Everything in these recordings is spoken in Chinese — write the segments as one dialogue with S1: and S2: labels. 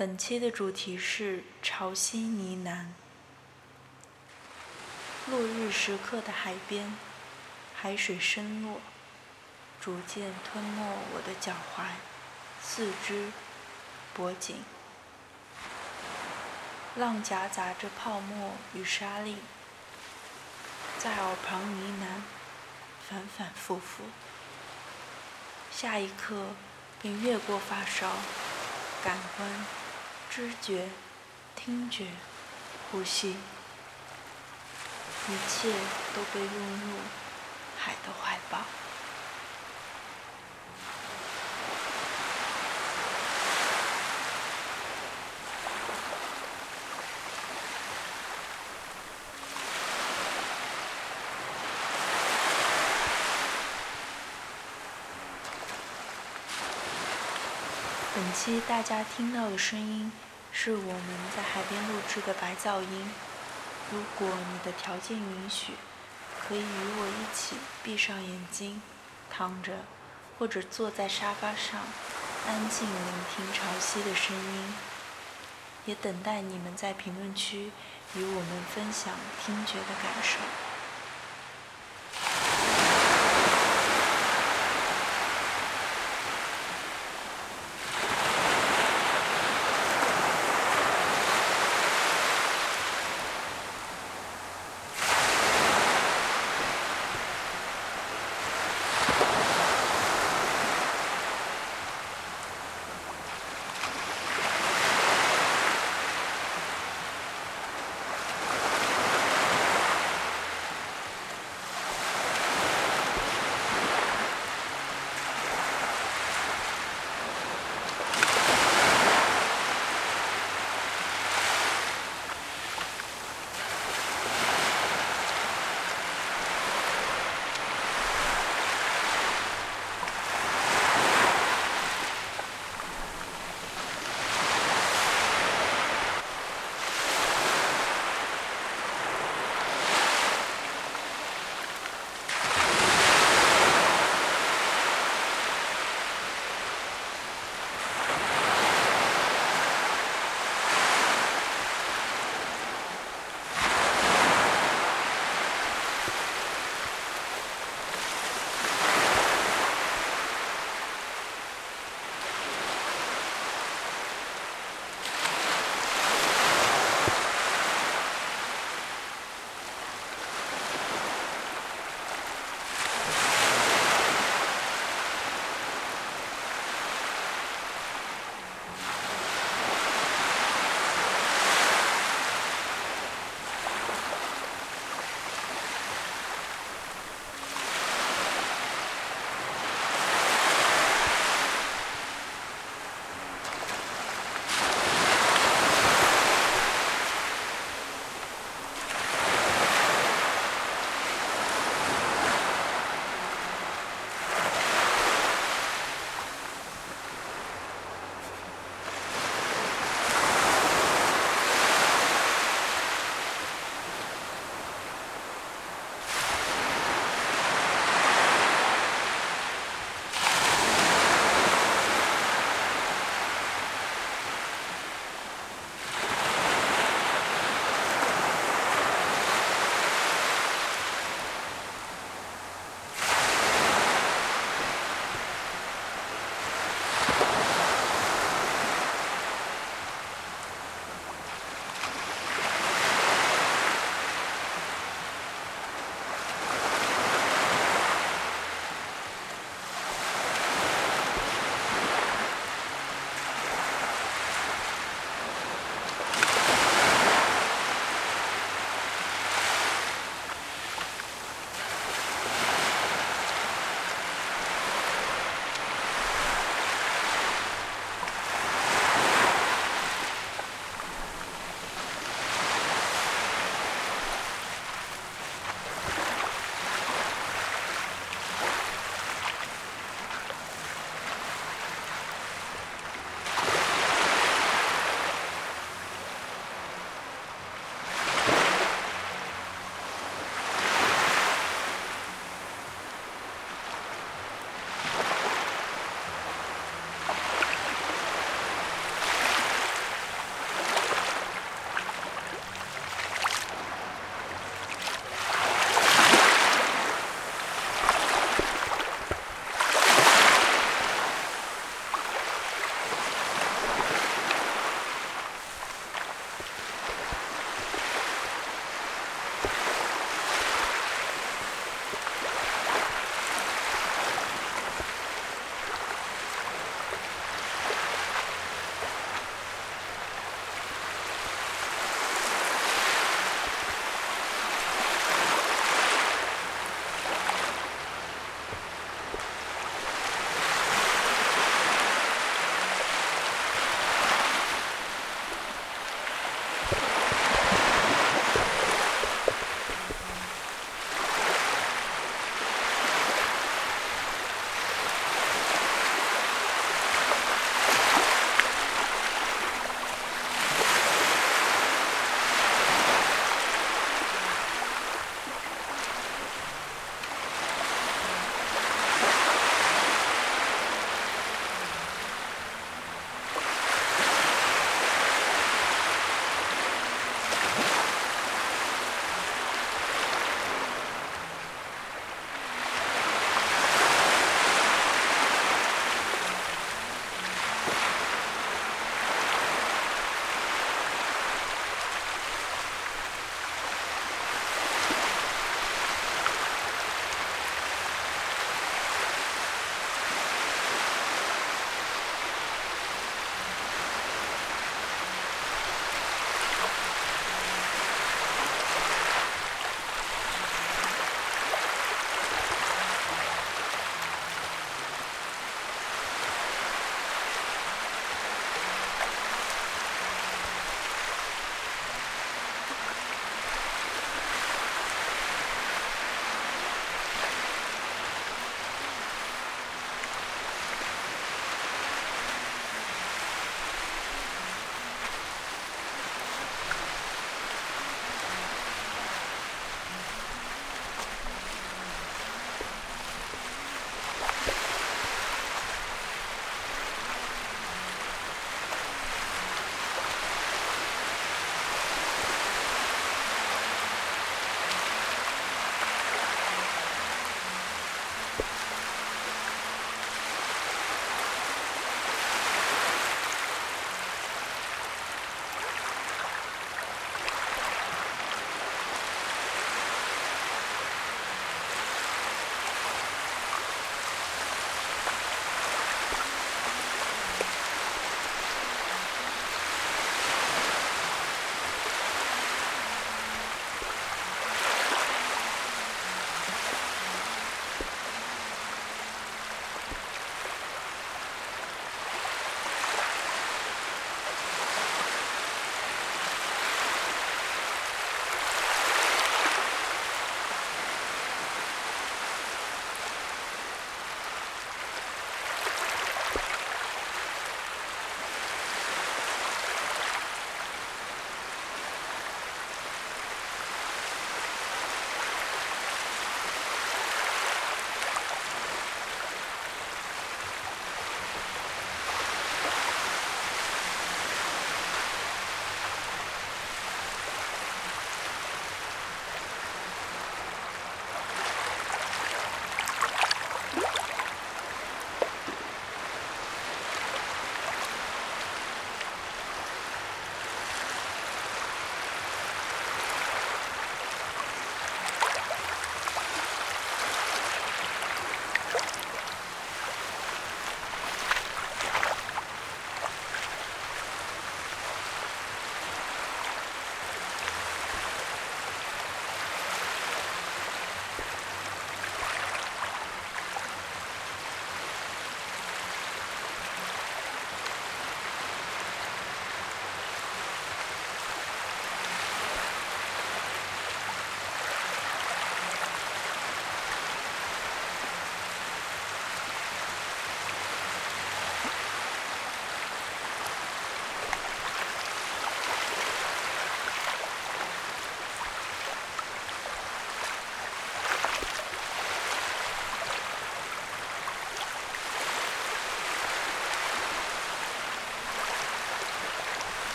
S1: 本期的主题是潮汐呢喃。落日时刻的海边，海水深落，逐渐吞没我的脚踝、四肢、脖颈。浪夹杂着泡沫与沙粒，在耳旁呢喃，反反复复。下一刻，便越过发梢，感官。知觉、听觉、呼吸，一切都被拥入海的怀抱。本期大家听到的声音，是我们在海边录制的白噪音。如果你的条件允许，可以与我一起闭上眼睛，躺着，或者坐在沙发上，安静聆听潮汐的声音。也等待你们在评论区与我们分享听觉的感受。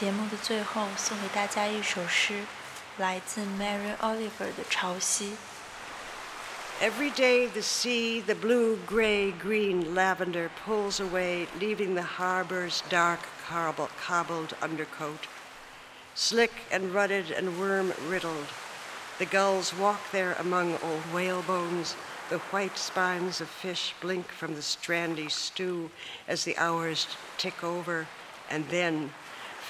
S1: 节目的最后，送给大家一首诗，来自 Mary Oliver 的《潮汐》。
S2: Every day the sea, the blue, gray, green lavender pulls away, leaving the harbor's dark, cobbled undercoat. Slick and rutted and worm riddled, the gulls walk there among old whale bones. The white spines of fish blink from the strandy stew as the hours tick over, and then,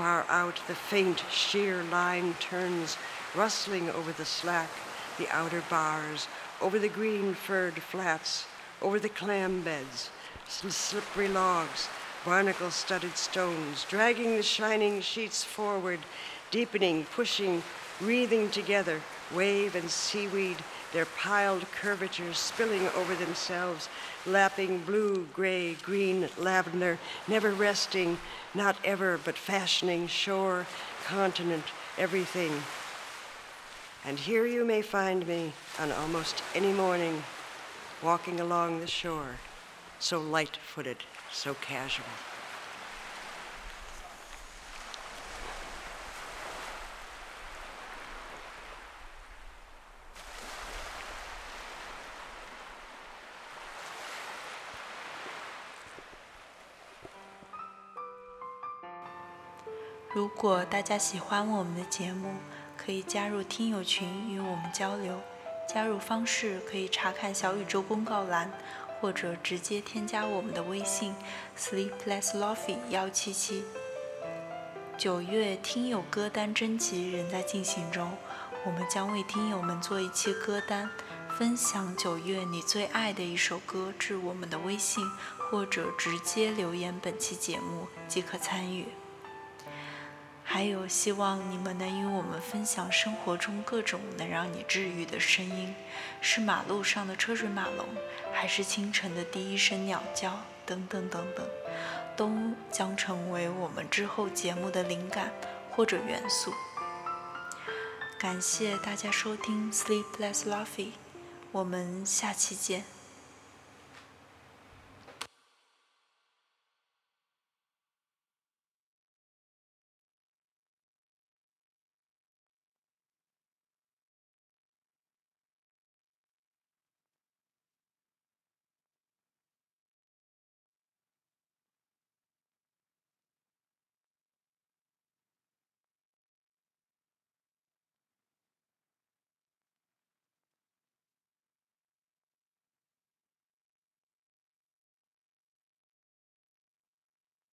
S2: far out, the faint, sheer line turns, rustling over the slack, the outer bars, over the green furred flats, over the clam beds, slippery logs, barnacle studded stones, dragging the shining sheets forward, deepening, pushing, wreathing together, wave and seaweed, their piled curvatures spilling over themselves, lapping blue, gray, green, lavender, never resting, not ever, but fashioning shore, continent, everything and here you may find me on almost any morning walking along the shore, so light footed, so casual.
S1: 如果大家喜欢我们的节目，可以加入听友群与我们交流，加入方式可以查看小宇宙公告栏，或者直接添加我们的微信 sleeplesslofi 幺七七。九月听友歌单征集仍在进行中，我们将为听友们做一期歌单，分享九月你最爱的一首歌至我们的微信，或者直接留言本期节目即可参与。还有，希望你们能与我们分享生活中各种能让你治愈的声音，是马路上的车水马龙，还是清晨的第一声鸟叫，等等等等，都将成为我们之后节目的灵感或者元素。感谢大家收听《Sleepless Luffy》，我们下期见。